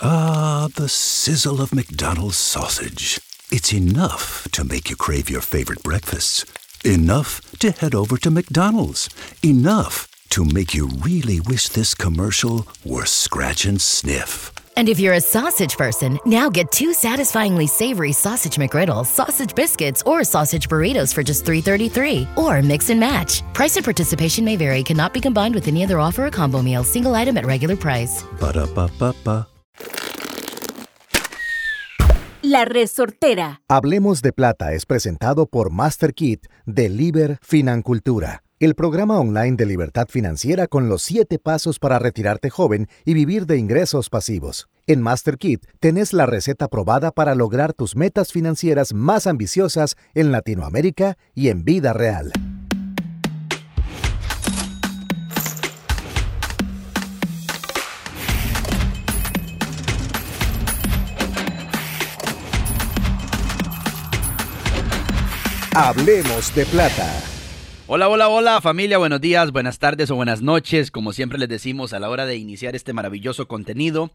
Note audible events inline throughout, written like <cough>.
Ah, the sizzle of McDonald's sausage. It's enough to make you crave your favorite breakfasts. Enough to head over to McDonald's. Enough to make you really wish this commercial were scratch and sniff. And if you're a sausage person, now get two satisfyingly savory sausage McGriddles, sausage biscuits, or sausage burritos for just $3.33. Or mix and match. Price and participation may vary, cannot be combined with any other offer or combo meal, single item at regular price. Ba-da-ba-ba-ba. La Resortera. Hablemos de Plata es presentado por Master Kit de Liber Financultura, el programa online de libertad financiera con los 7 pasos para retirarte joven y vivir de ingresos pasivos. En Master Kit tenés la receta probada para lograr tus metas financieras más ambiciosas en Latinoamérica y en vida real. Hablemos de Plata. Hola, hola, hola familia, buenos días, buenas tardes o buenas noches, como siempre les decimos a la hora de iniciar este maravilloso contenido.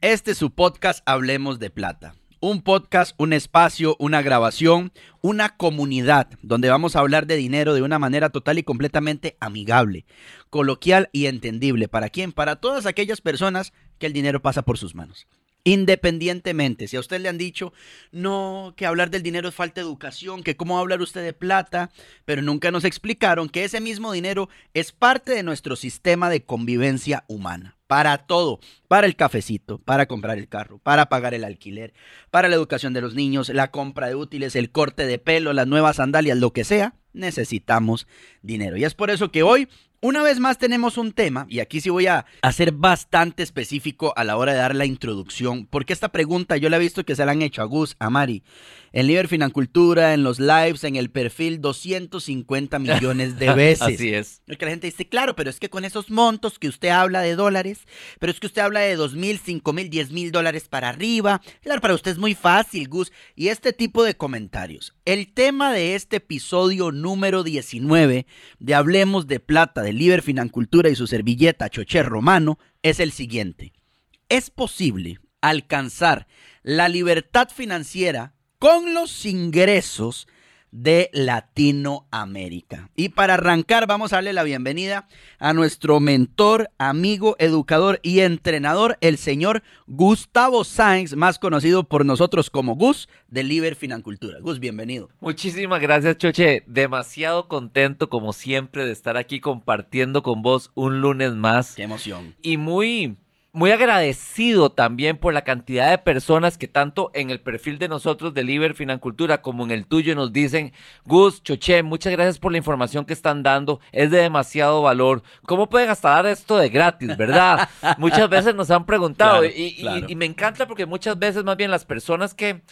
Este es su podcast Hablemos de Plata. Un podcast, un espacio, una grabación, una comunidad donde vamos a hablar de dinero de una manera total y completamente amigable, coloquial y entendible. ¿Para quién? Para todas aquellas personas que el dinero pasa por sus manos. Independientemente, si a usted le han dicho, no, que hablar del dinero es falta de educación, que cómo hablar usted de plata, pero nunca nos explicaron que ese mismo dinero es parte de nuestro sistema de convivencia humana. Para todo, para el cafecito, para comprar el carro, para pagar el alquiler, para la educación de los niños, la compra de útiles, el corte de pelo, las nuevas sandalias, lo que sea, necesitamos dinero. Y es por eso que hoy una vez más tenemos un tema, y aquí sí voy a hacer bastante específico a la hora de dar la introducción, porque esta pregunta yo la he visto que se la han hecho a Gus, a Mari, en Liber Financultura, en los lives, en el perfil, 250 <laughs> millones de veces. Así es. que la gente dice, claro, pero es que con esos montos que usted habla de dólares, pero es que usted habla de 2 mil, 5 mil, 10 mil dólares para arriba, claro, para usted es muy fácil, Gus, y este tipo de comentarios. El tema de este episodio número 19 de Hablemos de Plata, de Liber Financultura y su servilleta Chocher Romano es el siguiente. ¿Es posible alcanzar la libertad financiera con los ingresos de Latinoamérica. Y para arrancar, vamos a darle la bienvenida a nuestro mentor, amigo, educador y entrenador, el señor Gustavo Sáenz, más conocido por nosotros como Gus de Liber Financultura. Gus, bienvenido. Muchísimas gracias, Choche. Demasiado contento, como siempre, de estar aquí compartiendo con vos un lunes más. Qué emoción. Y muy muy agradecido también por la cantidad de personas que tanto en el perfil de nosotros de Liber Financultura como en el tuyo nos dicen, Gus, Choche, muchas gracias por la información que están dando, es de demasiado valor. ¿Cómo pueden hasta dar esto de gratis, verdad? <laughs> muchas veces nos han preguntado y, y me encanta porque muchas veces más bien las personas que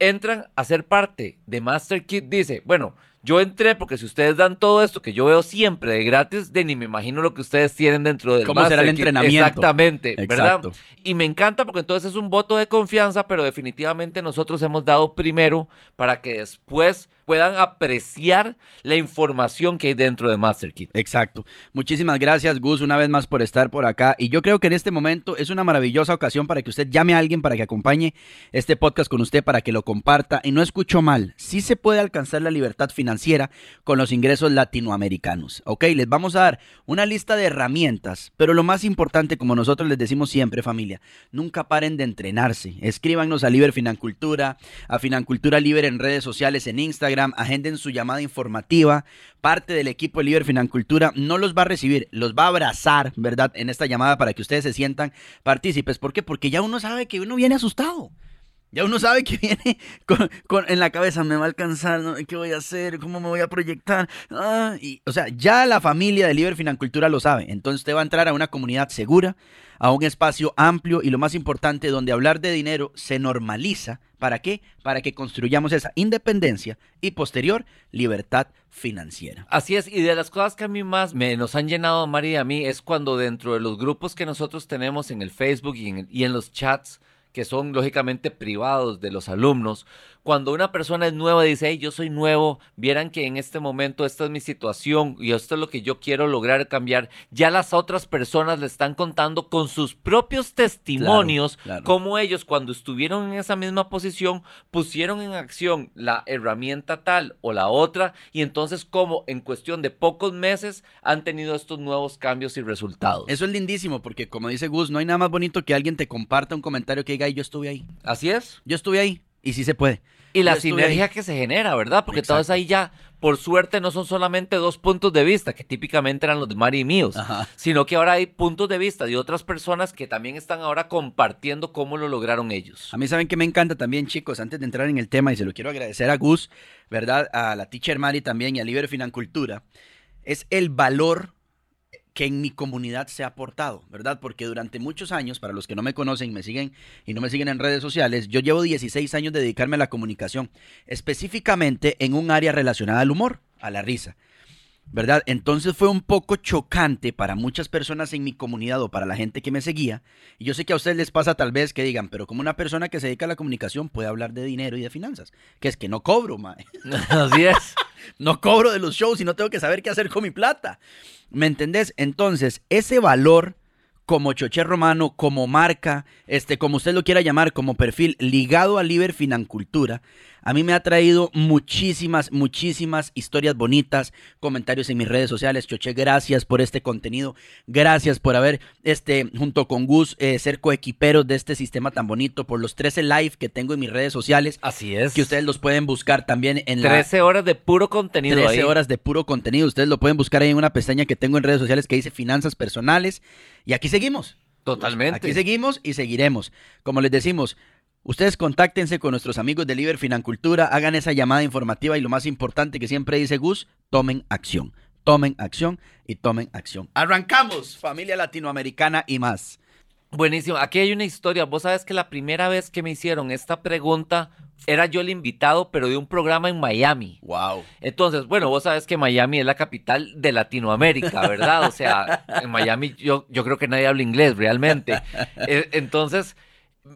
entran a ser parte de Master Kit dice, bueno, yo entré porque si ustedes dan todo esto que yo veo siempre de gratis, de ni me imagino lo que ustedes tienen dentro del ¿Cómo será el entrenamiento? Exactamente, ¿verdad? Y me encanta porque entonces es un voto de confianza, pero definitivamente nosotros hemos dado primero para que después puedan apreciar la información que hay dentro de MasterKit. Exacto. Muchísimas gracias, Gus, una vez más por estar por acá. Y yo creo que en este momento es una maravillosa ocasión para que usted llame a alguien para que acompañe este podcast con usted, para que lo comparta. Y no escucho mal, sí se puede alcanzar la libertad financiera con los ingresos latinoamericanos. Ok, les vamos a dar una lista de herramientas, pero lo más importante, como nosotros les decimos siempre, familia, nunca paren de entrenarse. Escríbanos a Liber Financultura, a Financultura Libre en redes sociales, en Instagram agenden su llamada informativa. Parte del equipo de Liber Financultura no los va a recibir, los va a abrazar, ¿verdad? En esta llamada para que ustedes se sientan partícipes. ¿Por qué? Porque ya uno sabe que uno viene asustado. Ya uno sabe que <laughs> viene con, en la cabeza, me va a alcanzar, ¿qué voy a hacer? ¿Cómo me voy a proyectar? Ah, y, o sea, ya la familia de Liber Financultura lo sabe. Entonces usted va a entrar a una comunidad segura, a un espacio amplio y lo más importante, donde hablar de dinero se normaliza. ¿Para qué? Para que construyamos esa independencia y posterior libertad financiera. Así es, y de las cosas que a mí más me nos han llenado, María, a mí, es cuando dentro de los grupos que nosotros tenemos en el Facebook y en los chats, que son lógicamente privados de los alumnos, cuando una persona es nueva y dice, hey, yo soy nuevo, vieran que en este momento esta es mi situación y esto es lo que yo quiero lograr cambiar, ya las otras personas le están contando con sus propios testimonios claro. cómo ellos cuando estuvieron en esa misma posición pusieron en acción la herramienta tal o la otra y entonces cómo en cuestión de pocos meses han tenido estos nuevos cambios y resultados. Eso es lindísimo porque como dice Gus, no hay nada más bonito que alguien te comparta un comentario que diga, "Ay, yo estuve ahí. Así es. Yo estuve ahí y sí se puede. Y la Yo sinergia ahí. que se genera, ¿verdad? Porque Exacto. todos ahí ya, por suerte, no son solamente dos puntos de vista, que típicamente eran los de Mari y míos, Ajá. sino que ahora hay puntos de vista de otras personas que también están ahora compartiendo cómo lo lograron ellos. A mí saben que me encanta también, chicos, antes de entrar en el tema, y se lo quiero agradecer a Gus, ¿verdad? A la teacher Mari también y a Liber Financultura, es el valor que en mi comunidad se ha aportado, ¿verdad? Porque durante muchos años, para los que no me conocen, me siguen y no me siguen en redes sociales, yo llevo 16 años de dedicarme a la comunicación, específicamente en un área relacionada al humor, a la risa. ¿Verdad? Entonces fue un poco chocante para muchas personas en mi comunidad o para la gente que me seguía. Y yo sé que a ustedes les pasa tal vez que digan, pero como una persona que se dedica a la comunicación puede hablar de dinero y de finanzas. Que es que no cobro, mae. <laughs> Así es. <laughs> No cobro de los shows y no tengo que saber qué hacer con mi plata. ¿Me entendés? Entonces, ese valor como Choché Romano, como marca, este, como usted lo quiera llamar, como perfil ligado a Liber Financultura, a mí me ha traído muchísimas, muchísimas historias bonitas, comentarios en mis redes sociales. Choché, gracias por este contenido. Gracias por haber, este, junto con Gus, eh, ser coequiperos de este sistema tan bonito, por los 13 live que tengo en mis redes sociales, Así es. que ustedes los pueden buscar también en la... 13 horas de puro contenido 13 ahí. horas de puro contenido. Ustedes lo pueden buscar ahí en una pestaña que tengo en redes sociales que dice finanzas personales. Y aquí seguimos. Totalmente. Aquí seguimos y seguiremos. Como les decimos, ustedes contáctense con nuestros amigos de Liber Financultura, hagan esa llamada informativa y lo más importante que siempre dice Gus, tomen acción. Tomen acción y tomen acción. Arrancamos, familia latinoamericana y más. Buenísimo. Aquí hay una historia. Vos sabes que la primera vez que me hicieron esta pregunta era yo el invitado, pero de un programa en Miami. Wow. Entonces, bueno, vos sabes que Miami es la capital de Latinoamérica, ¿verdad? O sea, en Miami yo, yo creo que nadie habla inglés realmente. <laughs> Eh, Entonces,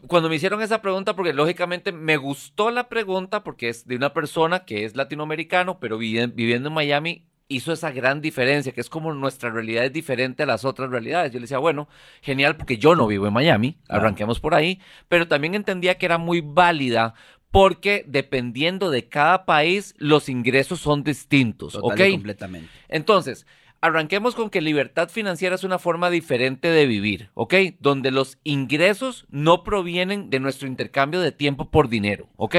cuando me hicieron esa pregunta, porque lógicamente me gustó la pregunta, porque es de una persona que es latinoamericano, pero vivi- viviendo en Miami, hizo esa gran diferencia, que es como nuestra realidad es diferente a las otras realidades. Yo le decía, bueno, genial, porque yo no vivo en Miami, arranquemos por ahí, pero también entendía que era muy válida porque dependiendo de cada país, los ingresos son distintos, Total ¿ok? y completamente. Entonces, arranquemos con que libertad financiera es una forma diferente de vivir, ¿ok? Donde los ingresos no provienen de nuestro intercambio de tiempo por dinero, ¿ok?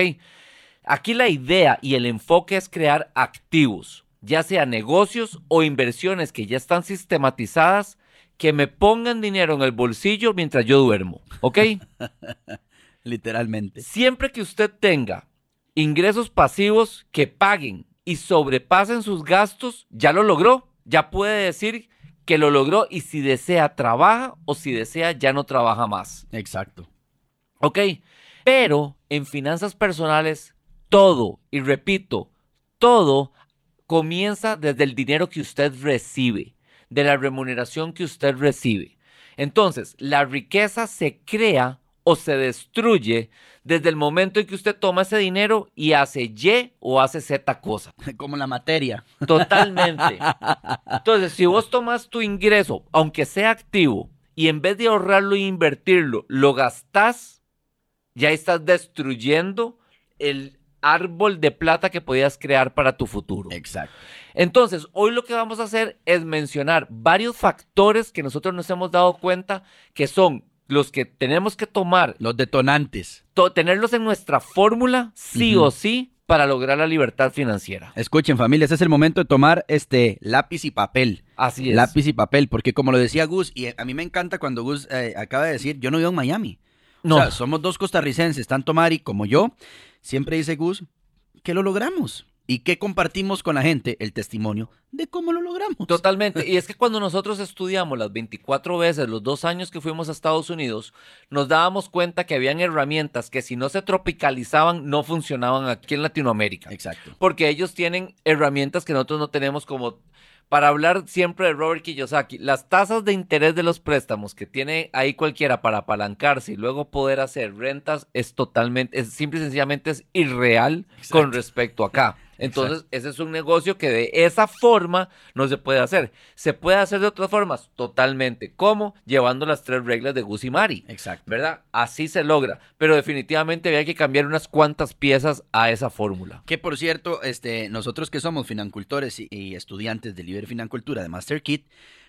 Aquí la idea y el enfoque es crear activos, ya sea negocios o inversiones que ya están sistematizadas, que me pongan dinero en el bolsillo mientras yo duermo, ¿ok? <laughs> Literalmente. Siempre que usted tenga ingresos pasivos que paguen y sobrepasen sus gastos, ya lo logró. Ya puede decir que lo logró y si desea trabaja o si desea ya no trabaja más. Exacto. ¿Ok? Pero en finanzas personales, todo, y repito, todo comienza desde el dinero que usted recibe, de la remuneración que usted recibe. Entonces, la riqueza se crea o se destruye desde el momento en que usted toma ese dinero y hace Y o hace Z cosa. <laughs> Como la materia. Totalmente. <laughs> Entonces, si vos tomas tu ingreso, aunque sea activo, y en vez de ahorrarlo e invertirlo, lo gastás, ya estás destruyendo el árbol de plata que podías crear para tu futuro. Exacto. Entonces, hoy lo que vamos a hacer es mencionar varios factores que nosotros nos hemos dado cuenta que son los que tenemos que tomar, Los detonantes. to- tenerlos en nuestra fórmula, sí o sí, para lograr la libertad financiera. Escuchen, familia, este es el momento de tomar este lápiz y papel. Así es. Lápiz y papel, porque como lo decía Gus, y a mí me encanta cuando Gus eh, acaba de decir, yo no vivo en Miami. No. O sea, somos dos costarricenses, tanto Mari como yo. Siempre dice Gus que lo logramos. ¿Y qué compartimos con la gente? El testimonio de cómo lo logramos. Totalmente. Y es que cuando nosotros estudiamos las 24 veces, los dos años que fuimos a Estados Unidos, nos dábamos cuenta que habían herramientas que si no se tropicalizaban, no funcionaban aquí en Latinoamérica. Exacto. Porque ellos tienen herramientas que nosotros no tenemos como para hablar siempre de Robert Kiyosaki, las tasas de interés de los préstamos que tiene ahí cualquiera para apalancarse y luego poder hacer rentas es totalmente, es simple y sencillamente es irreal con respecto acá. Entonces, ese es un negocio que de esa forma no se puede hacer. Se puede hacer de otras formas, totalmente. ¿Cómo? Llevando las tres reglas de Gusimari. Exacto. ¿Verdad? Así se logra. Pero definitivamente había que cambiar unas cuantas piezas a esa fórmula. Que por cierto, este, nosotros que somos financultores y, y estudiantes de Libre Financultura de Master Kit,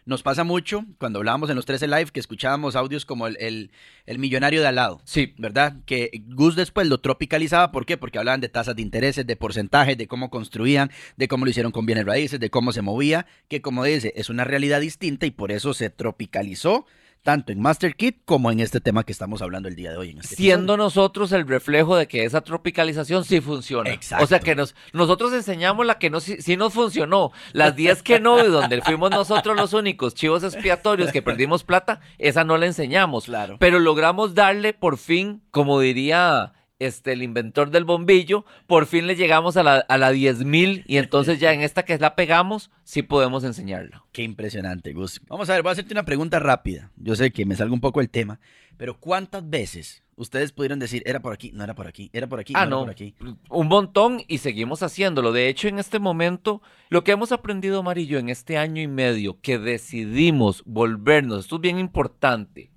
nos pasa mucho cuando hablábamos en los 13 Live que escuchábamos audios como el, el, el millonario de al lado. Sí. ¿Verdad? Que Gus después lo tropicalizaba. ¿Por qué? Porque hablaban de tasas de intereses, de porcentajes, de cómo construían, de cómo lo hicieron con bienes raíces, de cómo se movía. Que como dice, es una realidad distinta y por eso se tropicalizó tanto en Master Kit como en este tema que estamos hablando el día de hoy. En este Siendo episodio. nosotros el reflejo de que esa tropicalización sí funciona. Exacto. O sea que nos, nosotros enseñamos la que no, sí, sí nos funcionó. Las 10 que no, y donde fuimos nosotros los únicos chivos expiatorios que perdimos plata, esa no la enseñamos. Claro. Pero logramos darle por fin, como diría este, el inventor del bombillo, por fin le llegamos a la, a la 10.000 y entonces ya en esta que la pegamos, sí podemos enseñarla. Qué impresionante, Gus. Vamos a ver, voy a hacerte una pregunta rápida. Yo sé que me salga un poco el tema, pero ¿cuántas veces ustedes pudieron decir, era por aquí, no era por aquí, era por aquí, Ah, no, no. era por aquí? Un montón y seguimos haciéndolo. De hecho, en este momento, lo que hemos aprendido, Amarillo, en este año y medio que decidimos volvernos, esto es bien importante,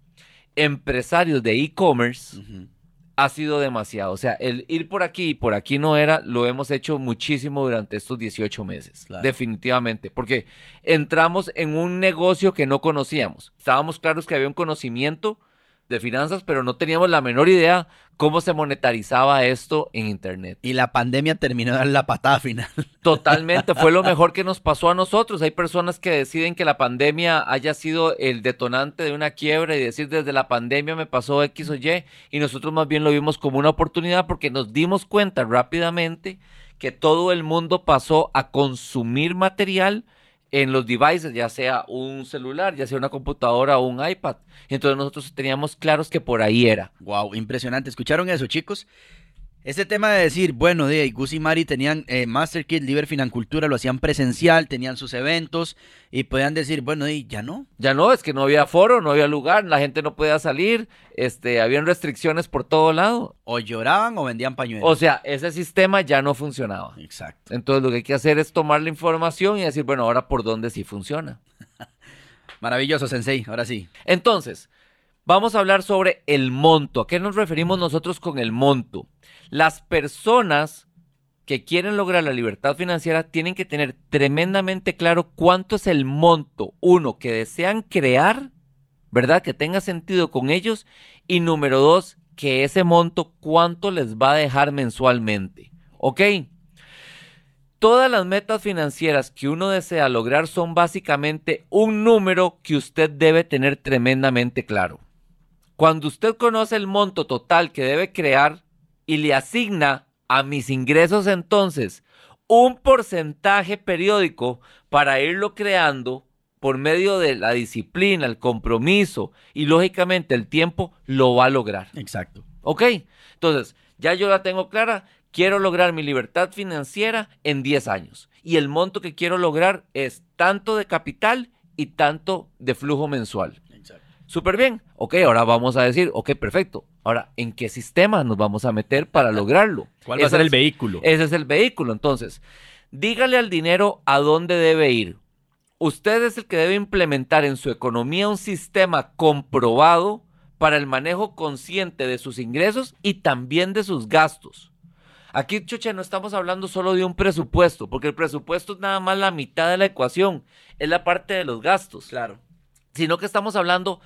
empresarios de e-commerce. Ha sido demasiado. O sea, el ir por aquí y por aquí no era, lo hemos hecho muchísimo durante estos 18 meses. Claro. Definitivamente. Porque entramos en un negocio que no conocíamos. Estábamos claros que había un conocimiento de finanzas, pero no teníamos la menor idea cómo se monetarizaba esto en Internet. Y la pandemia terminó de dar la patada final. Totalmente, fue lo <laughs> mejor que nos pasó a nosotros. Hay personas que deciden que la pandemia haya sido el detonante de una quiebra y decir desde la pandemia me pasó X o Y y nosotros más bien lo vimos como una oportunidad porque nos dimos cuenta rápidamente que todo el mundo pasó a consumir material en los devices, ya sea un celular, ya sea una computadora o un iPad. Entonces nosotros teníamos claros que por ahí era. Wow, impresionante. ¿Escucharon eso, chicos? Este tema de decir, bueno, de Gus y Mari tenían eh, Master Kit, Liber Financultura, lo hacían presencial, tenían sus eventos y podían decir, bueno, y ya no. Ya no, es que no había foro, no había lugar, la gente no podía salir, este, habían restricciones por todo lado. O lloraban o vendían pañuelos. O sea, ese sistema ya no funcionaba. Exacto. Entonces lo que hay que hacer es tomar la información y decir, bueno, ahora por dónde sí funciona. <laughs> Maravilloso, Sensei. Ahora sí. Entonces, vamos a hablar sobre el monto. ¿A qué nos referimos nosotros con el monto? Las personas que quieren lograr la libertad financiera tienen que tener tremendamente claro cuánto es el monto, uno, que desean crear, ¿verdad? Que tenga sentido con ellos. Y número dos, que ese monto, cuánto les va a dejar mensualmente. ¿Ok? Todas las metas financieras que uno desea lograr son básicamente un número que usted debe tener tremendamente claro. Cuando usted conoce el monto total que debe crear y le asigna a mis ingresos entonces un porcentaje periódico para irlo creando por medio de la disciplina, el compromiso y lógicamente el tiempo, lo va a lograr. Exacto. ¿Ok? Entonces, ya yo la tengo clara. Quiero lograr mi libertad financiera en 10 años. Y el monto que quiero lograr es tanto de capital y tanto de flujo mensual. Súper bien. Ok, ahora vamos a decir, ok, perfecto. Ahora, ¿en qué sistema nos vamos a meter para lograrlo? ¿Cuál va a ser el es- vehículo? Ese es el vehículo. Entonces, dígale al dinero a dónde debe ir. Usted es el que debe implementar en su economía un sistema comprobado para el manejo consciente de sus ingresos y también de sus gastos. Aquí, Chuche, no estamos hablando solo de un presupuesto, porque el presupuesto es nada más la mitad de la ecuación, es la parte de los gastos Claro. Sino que estamos hablando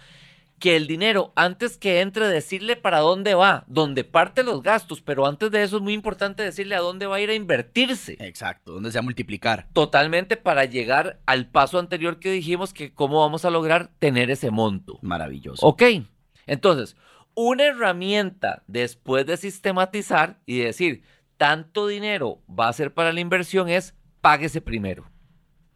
que el dinero, antes que entre, decirle para dónde va, dónde parte los gastos, pero antes de eso es muy importante decirle a dónde va a ir a invertirse. Exacto. ¿Dónde se va a multiplicar? Totalmente para llegar al paso anterior que dijimos que cómo vamos a lograr tener ese monto. Maravilloso. Ok, entonces, una herramienta después de sistematizar y decir, tanto dinero va a ser para la inversión es páguese primero.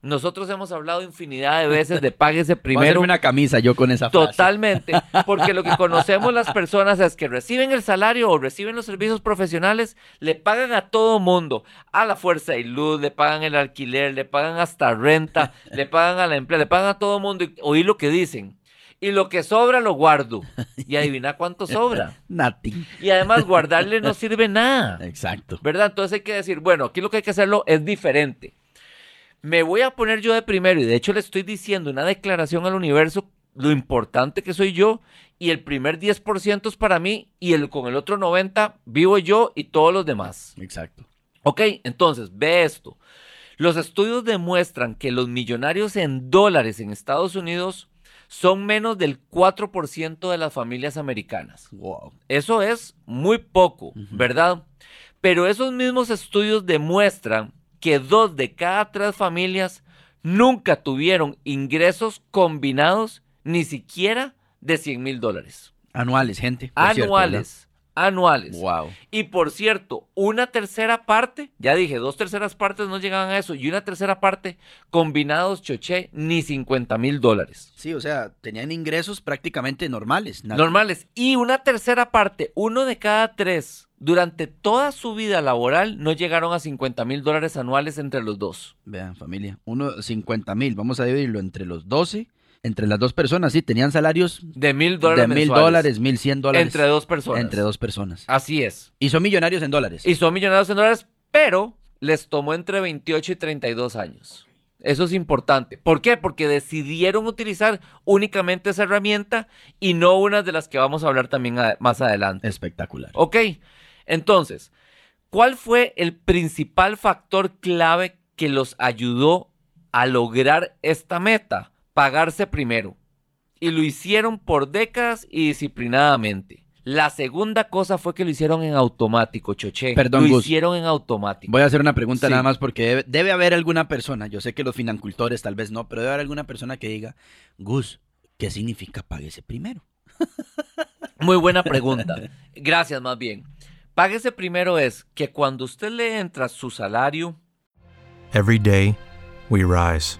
Nosotros hemos hablado infinidad de veces de páguese <laughs> primero. una camisa yo con esa frase. Totalmente, porque lo que <laughs> conocemos las personas es que reciben el salario o reciben los servicios profesionales, le pagan a todo mundo, a la fuerza y luz, le pagan el alquiler, le pagan hasta renta, le <laughs> pagan a la empresa, le pagan a todo mundo y oí lo que dicen. Y lo que sobra lo guardo. Y adivina cuánto sobra. Nati. Y además guardarle no sirve nada. Exacto. ¿Verdad? Entonces hay que decir, bueno, aquí lo que hay que hacerlo es diferente. Me voy a poner yo de primero y de hecho le estoy diciendo una declaración al universo, lo importante que soy yo y el primer 10% es para mí y el, con el otro 90% vivo yo y todos los demás. Exacto. Ok, entonces ve esto. Los estudios demuestran que los millonarios en dólares en Estados Unidos son menos del 4% de las familias americanas. Wow. Eso es muy poco, ¿verdad? Pero esos mismos estudios demuestran que dos de cada tres familias nunca tuvieron ingresos combinados ni siquiera de 100 mil dólares. Anuales, gente. cierto, Anuales. Wow. Y por cierto, una tercera parte, ya dije, dos terceras partes no llegaban a eso, y una tercera parte combinados, choché, ni 50 mil dólares. Sí, o sea, tenían ingresos prácticamente normales. Normales. Y una tercera parte, uno de cada tres, durante toda su vida laboral, no llegaron a 50 mil dólares anuales entre los dos. Vean, familia. Uno, 50 mil. Vamos a dividirlo entre los 12. Entre las dos personas, sí, tenían salarios De mil dólares. de mil dólares, mil cien dólares. Entre dos personas. Entre dos personas. Así es. Y son millonarios en dólares. Y son millonarios en dólares, pero les tomó entre 28 y 32 años. Eso es importante. ¿Por qué? Porque decidieron utilizar únicamente esa herramienta y no una de las que vamos a hablar también a- más adelante. Espectacular. Ok, entonces, ¿cuál fue el principal factor clave que los ayudó a lograr esta meta? Pagarse primero. Y lo hicieron por décadas y disciplinadamente. La segunda cosa fue que lo hicieron en automático, Choché. Perdón, lo Gus. hicieron en automático. Voy a hacer una pregunta Sí. nada más porque debe, debe haber alguna persona, yo sé que los financultores tal vez no, pero debe haber alguna persona que diga, Gus, ¿qué significa páguese primero? <laughs> Muy buena pregunta. Gracias, más bien. Páguese primero es que cuando usted le entra su salario, Every day, we rise,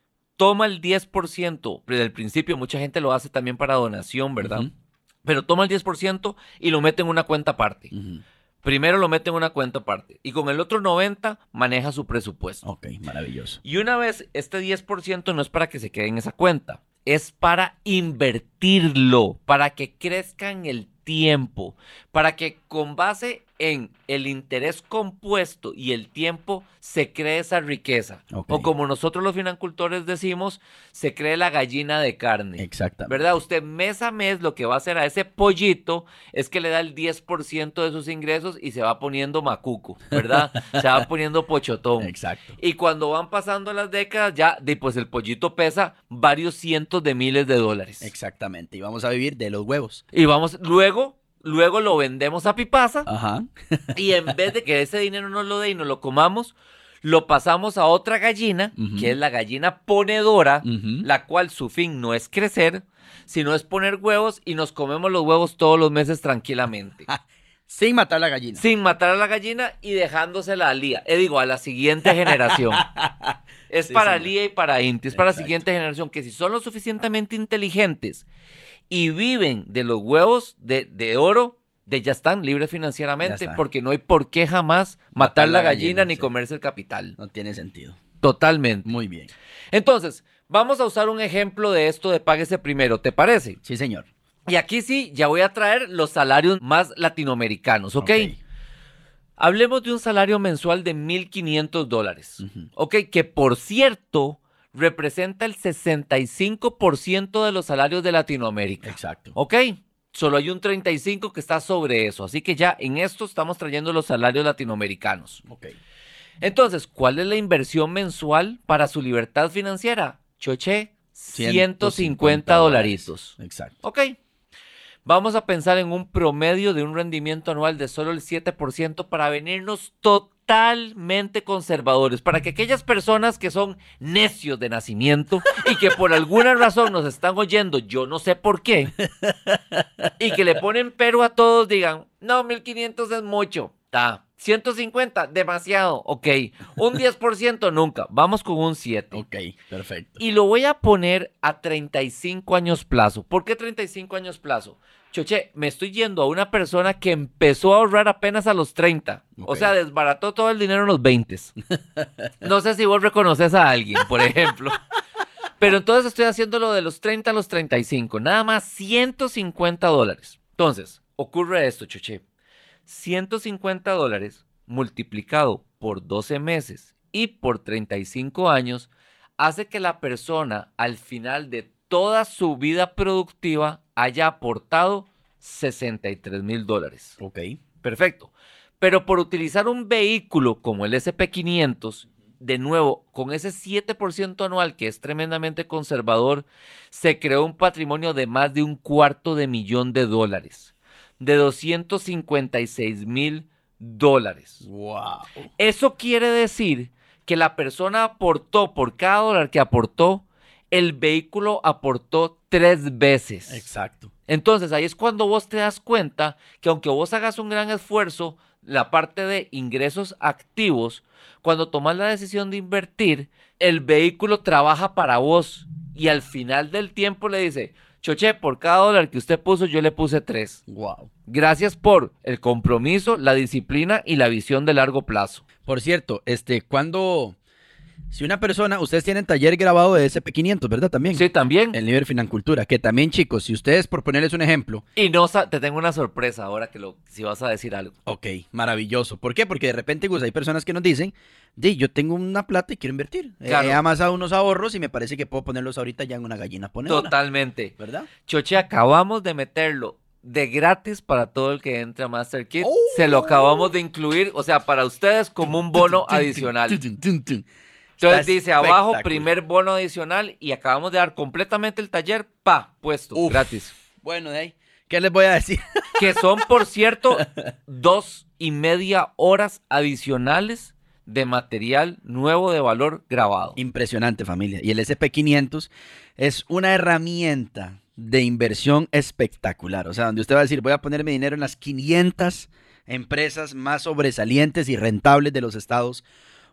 toma el 10%. Del principio mucha gente lo hace también para donación, ¿verdad? Pero toma el 10% y lo mete en una cuenta aparte. Primero lo mete en una cuenta aparte. Y con el otro 90% maneja su presupuesto. Ok, maravilloso. Y una vez este 10% no es para que se quede en esa cuenta, es para invertirlo, para que crezca en el tiempo, para que con base en el interés compuesto y el tiempo se cree esa riqueza. O como nosotros los financultores decimos, se cree la gallina de carne. Exactamente. ¿Verdad? Usted mes a mes lo que va a hacer a ese pollito es que le da el 10% de sus ingresos y se va poniendo macuco, ¿verdad? <laughs> se va poniendo pochotón. Exacto. Y cuando van pasando las décadas, ya, pues el pollito pesa varios cientos de miles de dólares. Exactamente. Y vamos a vivir de los huevos. Y vamos, luego, luego lo vendemos a Pipasa Ajá. <laughs> y en vez de que ese dinero nos lo dé y nos lo comamos, lo pasamos a otra gallina, que es la gallina ponedora, la cual su fin no es crecer, sino es poner huevos y nos comemos los huevos todos los meses tranquilamente. <laughs> Sin matar la gallina. sin matar a la gallina y dejándosela a Lía. Eh, digo, a la siguiente generación. <laughs> es Sí, para señor. Lía y para Inti, es para la siguiente generación, que si son lo suficientemente inteligentes y viven de los huevos de, de oro, de ya están libres financieramente, porque no hay por qué jamás matar, la gallina, ni sí. comerse el capital. No tiene sentido. Totalmente. Muy bien. Entonces, vamos a usar un ejemplo de esto de páguese primero, ¿te parece? Sí, señor. Y aquí sí, ya voy a traer los salarios más latinoamericanos, ¿ok? Hablemos de un salario mensual de 1.500 dólares. ¿ok? Que por cierto representa el 65% de los salarios de Latinoamérica, Exacto. ¿ok? Solo hay un 35 que está sobre eso, así que ya en esto estamos trayendo los salarios latinoamericanos. Ok. Entonces, ¿cuál es la inversión mensual para su libertad financiera? Choche, 150 dolaritos. Exacto. Ok. Vamos a pensar en un promedio de un rendimiento anual de solo el 7% para venirnos totalmente conservadores, para que aquellas personas que son necios de nacimiento y que por alguna razón nos están oyendo, yo no sé por qué, y que le ponen pero a todos, digan, no, 1500 es mucho, está. 150, demasiado, ok. Un 10%, nunca. Vamos con un 7. Ok, perfecto. Y lo voy a poner a 35 años plazo. ¿Por qué 35 años plazo? Choche, me estoy yendo a una persona que empezó a ahorrar apenas a los 30. O sea, desbarató todo el dinero en los 20. <laughs> No sé si vos reconoces a alguien, por <laughs> ejemplo. Pero entonces estoy haciendo lo de los 30 a los 35. Nada más 150 dólares. Entonces, ocurre esto, Choche. 150 dólares multiplicado por 12 meses y por 35 años hace que la persona al final de toda su vida productiva haya aportado 63 mil dólares. Ok. Perfecto. Pero por utilizar un vehículo como el SP500, de nuevo, con ese 7% anual que es tremendamente conservador, se creó un patrimonio de más de un cuarto de millón de dólares, de 256 mil dólares. Wow. Eso quiere decir que la persona aportó, por cada dólar que aportó, el vehículo aportó tres veces. Exacto. Entonces ahí es cuando vos te das cuenta que aunque vos hagas un gran esfuerzo, la parte de ingresos activos, cuando tomas la decisión de invertir, el vehículo trabaja para vos y al final del tiempo le dice, Choche, por cada dólar que usted puso, yo le puse tres. Wow. Gracias por el compromiso, la disciplina y la visión de largo plazo. Por cierto, este, cuando. Si una persona. Ustedes tienen taller grabado de SP500, ¿verdad? También. Sí, también. El nivel Financultura. Que también, chicos, si ustedes, por ponerles un ejemplo. Y no te tengo una sorpresa ahora que lo, si vas a decir algo. Ok, maravilloso. ¿Por qué? Porque de repente, Gus, hay personas que nos dicen, di, yo tengo una plata y quiero invertir. Eh, Claro. He amasado unos ahorros y me parece que puedo ponerlos ahorita ya en una gallina ponedora. Totalmente. ¿Verdad? Choche, acabamos de meterlo de gratis para todo el que entre a Master Kit. Oh. Se lo acabamos de incluir, o sea, para ustedes como un bono adicional. Entonces dice abajo, primer bono adicional y acabamos de dar completamente el taller, pa, puesto, Uf. gratis. Bueno, de ahí, ¿qué les voy a decir? <laughs> Que son, por cierto, dos y media horas adicionales de material nuevo de valor grabado. Impresionante, familia. Y el SP500 es una herramienta de inversión espectacular. O sea, donde usted va a decir, voy a poner mi dinero en las 500 empresas más sobresalientes y rentables de los Estados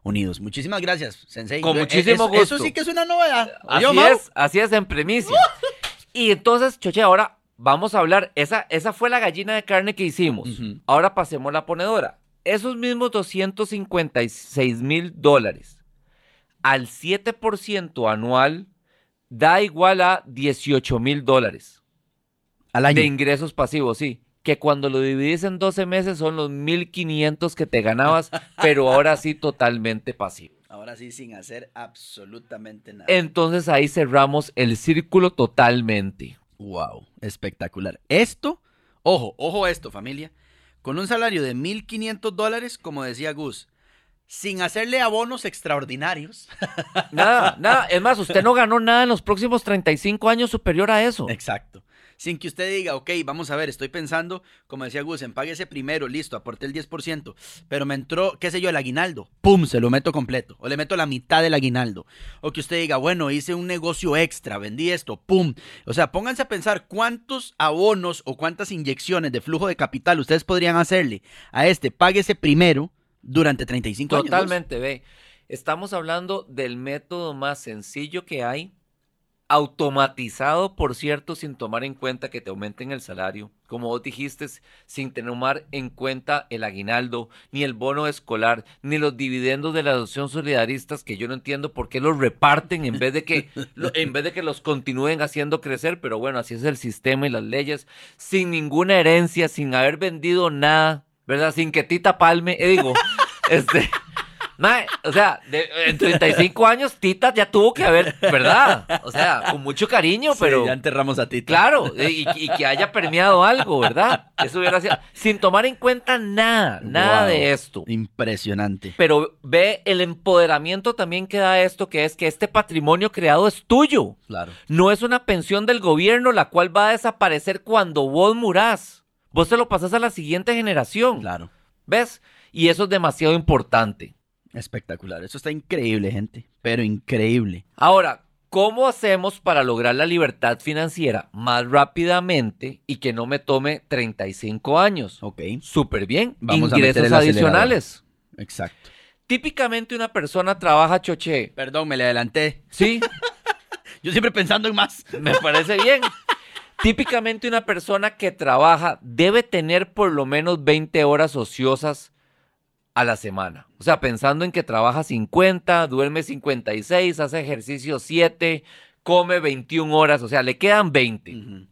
Unidos. Muchísimas gracias, Sensei. Con Eh, muchísimo eso- Eso gusto. sí que es una novedad. Así es, así es en primicia. Y entonces, Choche, ahora vamos a hablar, esa, esa fue la gallina de carne que hicimos. Ahora pasemos la ponedora. Esos mismos 256 mil dólares al 7% anual da igual a 18 mil dólares Al año. de ingresos pasivos, sí. Que cuando lo dividís en 12 meses son los 1.500 que te ganabas, <laughs> pero ahora sí totalmente pasivo. Ahora sí, sin hacer absolutamente nada. Entonces ahí cerramos el círculo totalmente. Wow, espectacular. Esto, ojo, ojo esto, familia. Con un salario de 1.500 dólares, como decía Gus, sin hacerle abonos extraordinarios. Nada, nada. <laughs> Es más, usted no ganó nada en los próximos 35 años superior a eso. Exacto. Sin que usted diga, ok, vamos a ver, estoy pensando, como decía Gus, en pague ese primero, listo, aporté el 10%, pero me entró, qué sé yo, el aguinaldo, pum, se lo meto completo, o le meto la mitad del aguinaldo, o que usted diga, bueno, hice un negocio extra, vendí esto, pum. O sea, pónganse a pensar cuántos abonos o cuántas inyecciones de flujo de capital ustedes podrían hacerle a este, pague ese primero durante 35 años. Gus. Totalmente, ve. Estamos hablando del método más sencillo que hay, automatizado, por cierto, sin tomar en cuenta que te aumenten el salario, como vos dijiste, sin tomar en cuenta el aguinaldo, ni el bono escolar, ni los dividendos de la adopción solidaristas, que yo no entiendo por qué los reparten en vez de que, <laughs> en vez de que los continúen haciendo crecer, pero bueno, así es el sistema y las leyes, sin ninguna herencia, sin haber vendido nada, ¿verdad? Sin que Tita Palme, eh, digo, <laughs> este... Mae, o sea, de- en 35 años Tita ya tuvo que haber, ¿verdad? O sea, con mucho cariño, Sí, pero ya enterramos a ti. claro, y, y que haya permeado algo, ¿verdad? Eso hubiera sido, sin tomar en cuenta nada, nada Wow. de esto. Impresionante. Pero ve el empoderamiento también que da esto, que es que este patrimonio creado es tuyo. Claro. No es una pensión del gobierno la cual va a desaparecer cuando vos murás. Vos te lo pasas a la siguiente generación. Claro. ¿Ves? Y eso es demasiado importante. Espectacular. Eso está increíble, gente. Pero increíble. Ahora, ¿cómo hacemos para lograr la libertad financiera más rápidamente y que no me tome 35 años? Ok. Súper bien. Vamos Ingresos adicionales. Exacto. Típicamente una persona trabaja choche. Perdón, me le adelanté. Sí, <laughs> Yo siempre pensando en más. <laughs> me parece bien. Típicamente una persona que trabaja debe tener por lo menos 20 horas ociosas a la semana. O sea, pensando en que trabaja 50, duerme 56, hace ejercicio 7, come 21 horas, o sea, le quedan 20. Ujú.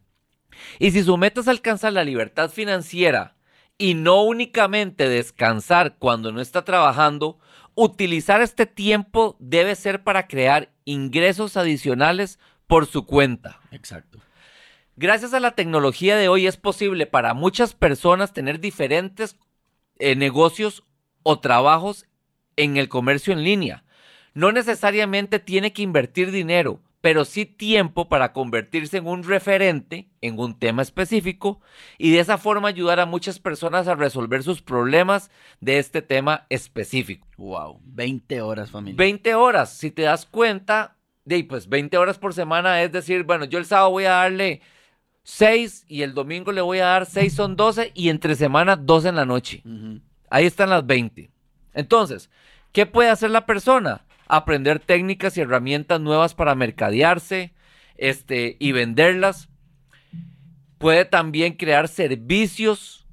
Y si su meta es alcanzar la libertad financiera y no únicamente descansar cuando no está trabajando, utilizar este tiempo debe ser para crear ingresos adicionales por su cuenta. Exacto. Gracias a la tecnología de hoy es posible para muchas personas tener diferentes eh, negocios o trabajos en el comercio en línea. No necesariamente tiene que invertir dinero, pero sí tiempo para convertirse en un referente en un tema específico y de esa forma ayudar a muchas personas a resolver sus problemas de este tema específico. Wow. 20 horas, familia. 20 horas, si te das cuenta, de pues 20 horas por semana es decir, bueno, yo el sábado voy a darle 6 y el domingo le voy a dar 6, son 12 y entre semana 12 en la noche. Ujú. Ahí están las 20. Entonces, ¿qué puede hacer la persona? Aprender técnicas y herramientas nuevas para mercadearse este, y venderlas. Puede también crear servicios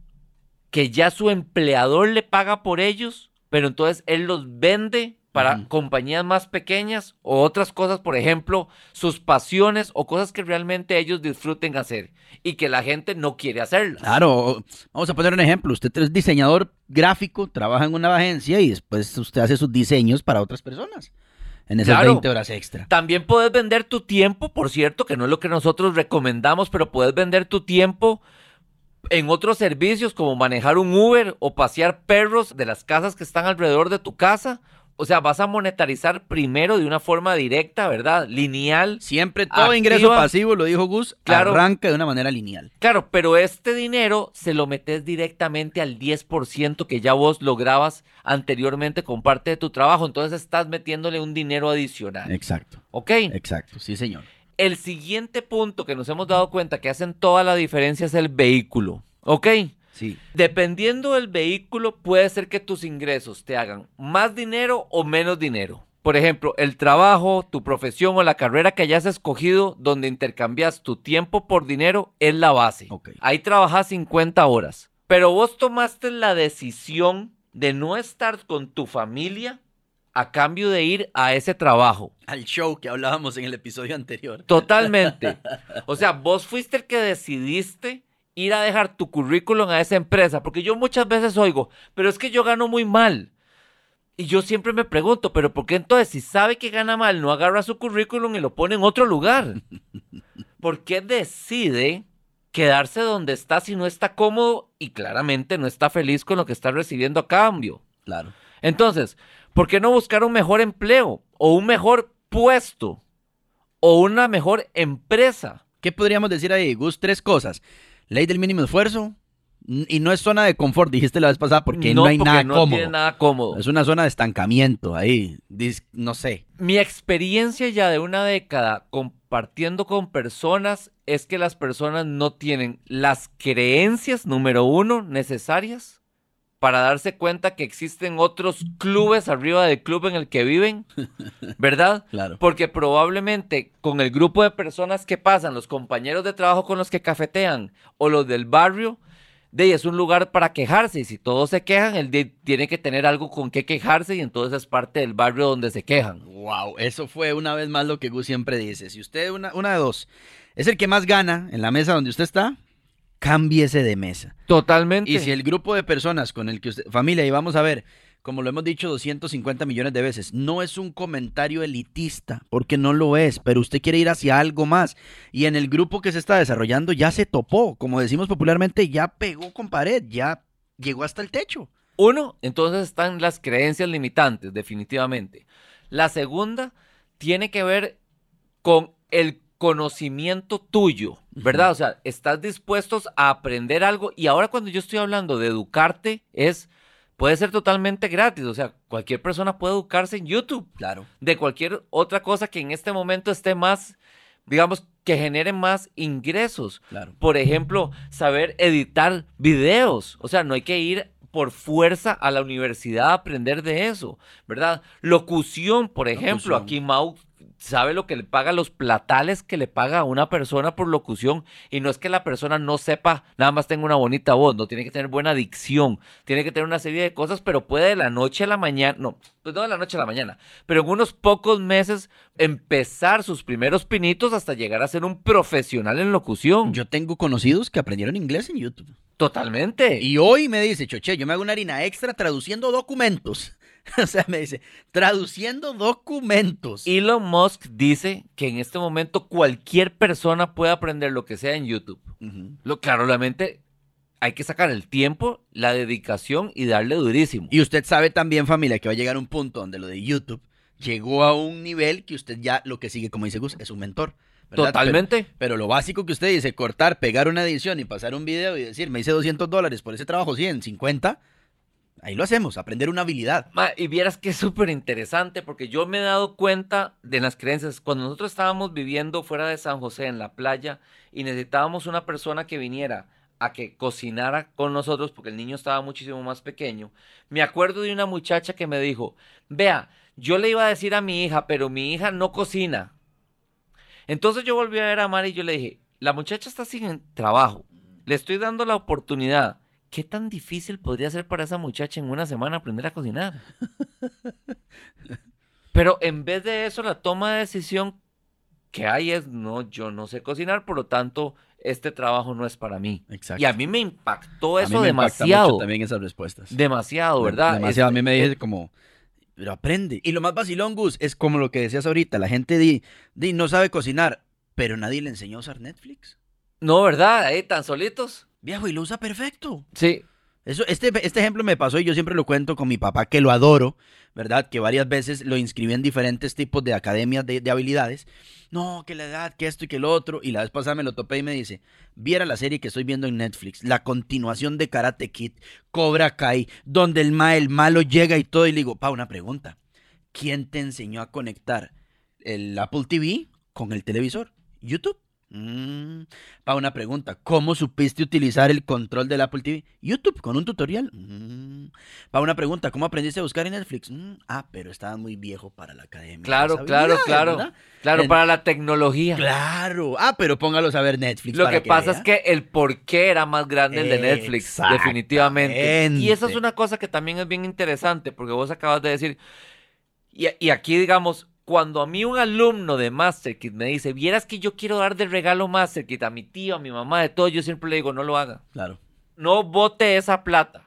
que ya su empleador le paga por ellos, pero entonces él los vende para compañías más pequeñas o otras cosas, por ejemplo, sus pasiones o cosas que realmente ellos disfruten hacer y que la gente no quiere hacerlas. Claro, vamos a poner un ejemplo. Usted es diseñador gráfico, trabaja en una agencia y después usted hace sus diseños para otras personas. En esas Claro. 20 horas extra. También puedes vender tu tiempo, por cierto, que no es lo que nosotros recomendamos, pero puedes vender tu tiempo en otros servicios como manejar un Uber o pasear perros de las casas que están alrededor de tu casa. O sea, vas a monetarizar primero de una forma directa, ¿verdad? Lineal. Siempre todo Activa. ingreso pasivo, lo dijo Gus, Claro. arranca de una manera lineal. Claro, pero este dinero se lo metes directamente al 10% que ya vos lograbas anteriormente con parte de tu trabajo. Entonces estás metiéndole un dinero adicional. Exacto, ¿Ok? exacto, sí señor. El siguiente punto que nos hemos dado cuenta que hacen toda la diferencia es el vehículo. ¿Ok? Sí, Dependiendo del vehículo, puede ser que tus ingresos te hagan más dinero o menos dinero. Por ejemplo, el trabajo, tu profesión o la carrera que hayas escogido donde intercambias tu tiempo por dinero es la base. Ahí trabajas 50 horas. Pero vos tomaste la decisión de no estar con tu familia a cambio de ir a ese trabajo. al show que hablábamos en el episodio anterior. Totalmente. <laughs> O sea, vos fuiste el que decidiste ir a dejar tu currículum a esa empresa, porque yo muchas veces oigo, pero es que yo gano muy mal. Y yo siempre me pregunto, pero ¿por qué entonces si sabe que gana mal no agarra su currículum y lo pone en otro lugar? <laughs> ¿Por qué decide quedarse donde está si no está cómodo y claramente no está feliz con lo que está recibiendo a cambio? Claro. Entonces, ¿por qué no buscar un mejor empleo o un mejor puesto o una mejor empresa? ¿Qué podríamos decir ahí, Gus? Tres cosas. Ley del mínimo esfuerzo. Y no es zona de confort, dijiste la vez pasada, porque no, hay porque nada no cómodo. tiene nada cómodo. Es una zona de estancamiento ahí. no sé. Mi experiencia ya de una década compartiendo con personas es que las personas no tienen las creencias, número uno, necesarias para darse cuenta que existen otros clubes arriba del club en el que viven, <laughs> ¿verdad? Claro. Porque probablemente con el grupo de personas que pasan, los compañeros de trabajo con los que cafetean o los del barrio, de ahí es un lugar para quejarse. Y si todos se quejan, de- tiene que tener algo con qué quejarse y entonces es parte del barrio donde se quejan. Wow, eso fue una vez más lo que Gus siempre dice. Si usted, una, una de dos, es el que más gana en la mesa donde usted está, cámbiese de mesa. Totalmente. Y si el grupo de personas con el que usted, familia, y vamos a ver, como lo hemos dicho 250 millones de veces, no es un comentario elitista, porque no lo es, pero usted quiere ir hacia algo más. Y en el grupo que se está desarrollando ya se topó, como decimos popularmente, ya pegó con pared, ya llegó hasta el techo. Uno, entonces están las creencias limitantes, definitivamente. La segunda tiene que ver con el conocimiento tuyo, ¿verdad? O sea, estás dispuestos a aprender algo y ahora cuando yo estoy hablando de educarte es puede ser totalmente gratis, o sea, cualquier persona puede educarse en YouTube. Claro. De cualquier otra cosa que en este momento esté más, digamos, que genere más ingresos. Claro. Por ejemplo, saber editar videos, o sea, no hay que ir por fuerza a la universidad a aprender de eso, ¿verdad? Locución, por ejemplo, Locución. aquí Mau sabe lo que le paga, los platales que le paga a una persona por locución. Y no es que la persona no sepa, nada más tenga una bonita voz, no tiene que tener buena dicción, tiene que tener una serie de cosas, pero puede de la noche a la mañana, no, pues no de la noche a la mañana, pero en unos pocos meses empezar sus primeros pinitos hasta llegar a ser un profesional en locución. Yo tengo conocidos que aprendieron inglés en YouTube. Totalmente. Y hoy me dice, Choche, yo me hago una harina extra traduciendo documentos. <laughs> o sea, me dice, traduciendo documentos. Elon Musk dice que en este momento cualquier persona puede aprender lo que sea en YouTube. Ujú. Lo, claro, obviamente hay que sacar el tiempo, la dedicación y darle durísimo. Y usted sabe también, familia, que va a llegar un punto donde lo de YouTube llegó a un nivel que usted ya lo que sigue, como dice Gus, es un mentor. ¿verdad? Totalmente. Pero, pero lo básico que usted dice, cortar, pegar una edición y pasar un video y decir, me hice 200 dólares por ese trabajo, 100, 50, ahí lo hacemos, aprender una habilidad. Ma, y vieras que es súper interesante porque yo me he dado cuenta de las creencias. Cuando nosotros estábamos viviendo fuera de San José, en la playa, y necesitábamos una persona que viniera a que cocinara con nosotros porque el niño estaba muchísimo más pequeño, me acuerdo de una muchacha que me dijo, vea, yo le iba a decir a mi hija, pero mi hija no cocina. Entonces yo volví a ver a Mari y yo le dije, la muchacha está sin trabajo, le estoy dando la oportunidad. ¿Qué tan difícil podría ser para esa muchacha en una semana aprender a cocinar? <laughs> Pero en vez de eso, la toma de decisión que hay es, no, yo no sé cocinar, por lo tanto, este trabajo no es para mí. Exacto. Y a mí me impactó A mí eso me impacta demasiado. mucho también esas respuestas. Demasiado, ¿verdad? Demasiado. Este, a mí me dije como, pero aprende. Y lo más vacilón, Gus, es como lo que decías ahorita. La gente di, di, no sabe cocinar, pero nadie le enseñó a usar Netflix. No, ¿verdad? Ahí tan solitos. Viejo, y lo usa perfecto. Sí. Eso, este, este ejemplo me pasó y yo siempre lo cuento con mi papá, que lo adoro, ¿verdad? Que varias veces lo inscribí en diferentes tipos de academias de, de habilidades. No, que la edad, que esto y que lo otro. Y la vez pasada me lo topé y me dice, viera la serie que estoy viendo en Netflix, la continuación de Karate Kid, Cobra Kai, donde el, ma, el malo llega y todo. Y le digo, pa, una pregunta. ¿Quién te enseñó a conectar el Apple TV con el televisor? YouTube. Mm, pa, una pregunta. ¿Cómo supiste utilizar el control del Apple TV? YouTube, con un tutorial. Mm. Pa, una pregunta. ¿Cómo aprendiste a buscar en Netflix? Mm, ah, pero estaba muy viejo para la academia. Claro, claro, claro. ¿verdad? Claro, En- para la tecnología. Claro. Ah, pero póngalos a ver Netflix. Lo para que pasa vea. es que el porqué era más grande el de Netflix, definitivamente. Y esa es una cosa que también es bien interesante, porque vos acabas de decir, y, y aquí digamos, cuando a mí un alumno de MasterKit me dice, vieras que yo quiero dar de regalo MasterKit a mi tío, a mi mamá, de todo, yo siempre le digo, no lo haga. Claro. No bote esa plata.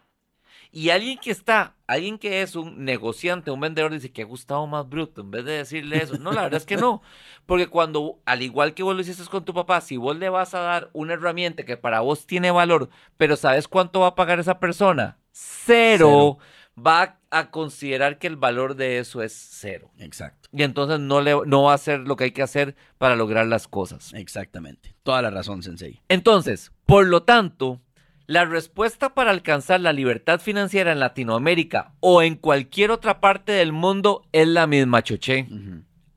Y alguien que está, alguien que es un negociante, un vendedor, dice que ha gustado más bruto, en vez de decirle eso. No, la verdad es que no. <laughs> Porque cuando, al igual que vos lo hiciste con tu papá, si vos le vas a dar una herramienta que para vos tiene valor, pero ¿sabes cuánto va a pagar esa persona? Cero. Va a considerar que el valor de eso es cero. Exacto. Y entonces no, le, no va a hacer lo que hay que hacer para lograr las cosas. Exactamente. Toda la razón, Sensei. Entonces, por lo tanto, la respuesta para alcanzar la libertad financiera en Latinoamérica o en cualquier otra parte del mundo es la misma, Choché.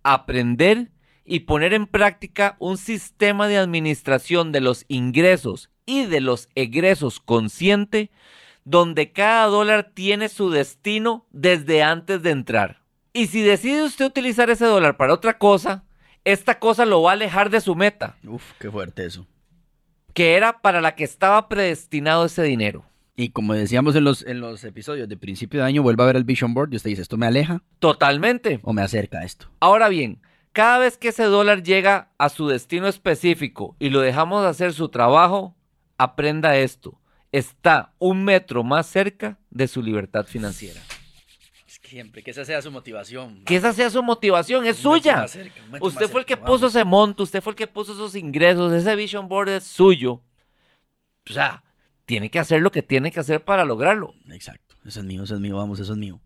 Aprender y poner en práctica un sistema de administración de los ingresos y de los egresos consciente, donde cada dólar tiene su destino desde antes de entrar. Y si decide usted utilizar ese dólar para otra cosa, esta cosa lo va a alejar de su meta Uf, qué fuerte eso. que era para la que estaba predestinado ese dinero. Y como decíamos en los, en los episodios de principio de año, vuelva a ver el Vision Board y usted dice, ¿esto me aleja Totalmente. o me acerca a esto? Ahora bien, cada vez que ese dólar llega a su destino específico y lo dejamos hacer su trabajo, aprenda esto. Está un metro más cerca de su libertad financiera. Siempre, que esa sea su motivación. Que esa sea su motivación, es suya. cerca, Usted fue el que cerca, puso vamos. ese monto, usted fue el que puso esos ingresos, ese vision board es suyo. O sea, tiene que hacer lo que tiene que hacer para lograrlo. Exacto. Eso es mío, eso es mío, vamos, eso es mío.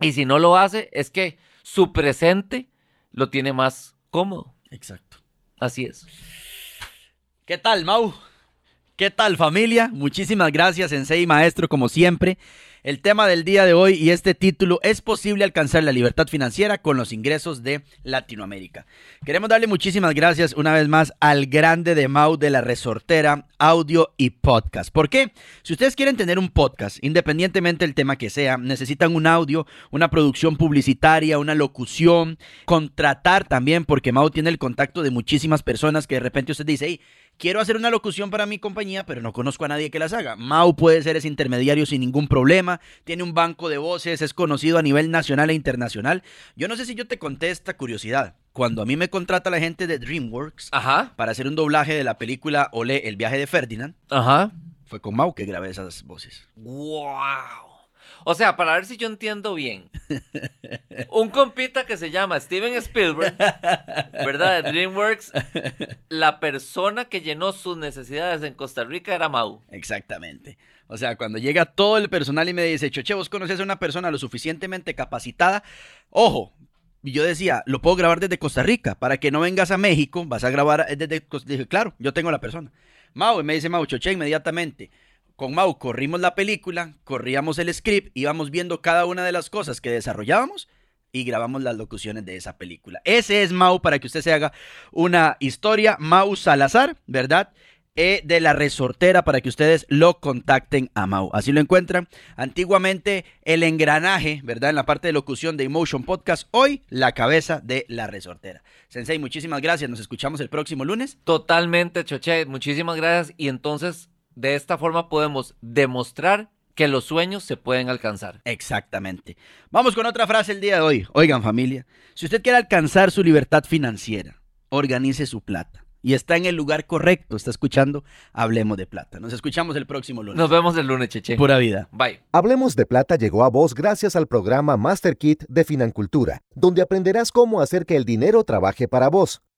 Y si no lo hace, es que su presente lo tiene más cómodo. Exacto. Así es. ¿Qué tal, Mau? ¿Qué tal, familia? Muchísimas gracias, Sensei Maestro, como siempre. El tema del día de hoy y este título es posible alcanzar la libertad financiera con los ingresos de Latinoamérica. Queremos darle muchísimas gracias una vez más al grande de Mau de la resortera, audio y podcast. ¿Por qué? Si ustedes quieren tener un podcast, independientemente del tema que sea, necesitan un audio, una producción publicitaria, una locución, contratar también, porque Mau tiene el contacto de muchísimas personas que de repente usted dice, hey, quiero hacer una locución para mi compañía, pero no conozco a nadie que las haga. Mau puede ser ese intermediario sin ningún problema, tiene un banco de voces, es conocido a nivel nacional e internacional. Yo no sé si yo te conté esta curiosidad. Cuando a mí me contrata la gente de DreamWorks Ajá, para hacer un doblaje de la película Olé, el viaje de Ferdinand, ajá. fue con Mau que grabé esas voces. ¡Wow! O sea, para ver si yo entiendo bien. Un compita que se llama Steven Spielberg, ¿verdad? De DreamWorks. La persona que llenó sus necesidades en Costa Rica era Mau. Exactamente. O sea, cuando llega todo el personal y me dice, Choche, vos conoces a una persona lo suficientemente capacitada, ojo. Y yo decía, lo puedo grabar desde Costa Rica, para que no vengas a México, vas a grabar desde Costa Dije, claro, yo tengo la persona. Mau, y me dice Mau, Choche, inmediatamente. Con Mau corrimos la película, corríamos el script, íbamos viendo cada una de las cosas que desarrollábamos y grabamos las locuciones de esa película. Ese es Mau para que usted se haga una historia. Mau Salazar, ¿verdad? E de la resortera para que ustedes lo contacten a Mau. Así lo encuentran. Antiguamente el engranaje, ¿verdad? En la parte de locución de Emotion Podcast. Hoy la cabeza de la resortera. Sensei, muchísimas gracias. Nos escuchamos el próximo lunes. Totalmente, Choche. Muchísimas gracias. Y entonces, de esta forma podemos demostrar que los sueños se pueden alcanzar. Exactamente. Vamos con otra frase el día de hoy. Oigan familia, si usted quiere alcanzar su libertad financiera, organice su plata. Y está en el lugar correcto. Está escuchando Hablemos de Plata. Nos escuchamos el próximo lunes. Nos vemos el lunes, Cheche. Pura vida. Bye. Hablemos de Plata llegó a vos gracias al programa Master Kit de Financultura, donde aprenderás cómo hacer que el dinero trabaje para vos.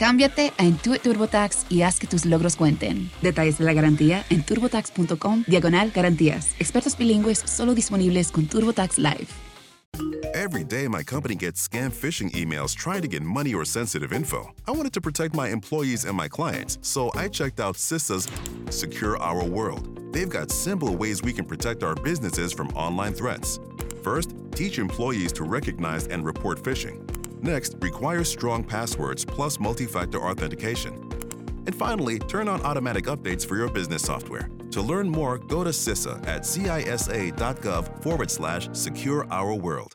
Cámbiate a Intuit TurboTax y haz que tus logros cuenten. Detalles de la garantía en turbotax.com diagonal garantías. Expertos bilingües solo disponibles con TurboTax Live. Every day, my company gets scam phishing emails trying to get money or sensitive info. I wanted to protect my employees and my clients, so I checked out CISA's Secure Our World. They've got simple ways we can protect our businesses from online threats. First, teach employees to recognize and report phishing. Next, require strong passwords plus multi factor authentication. And finally, turn on automatic updates for your business software. To learn more, go to CISA at cisa.gov forward slash secure our world.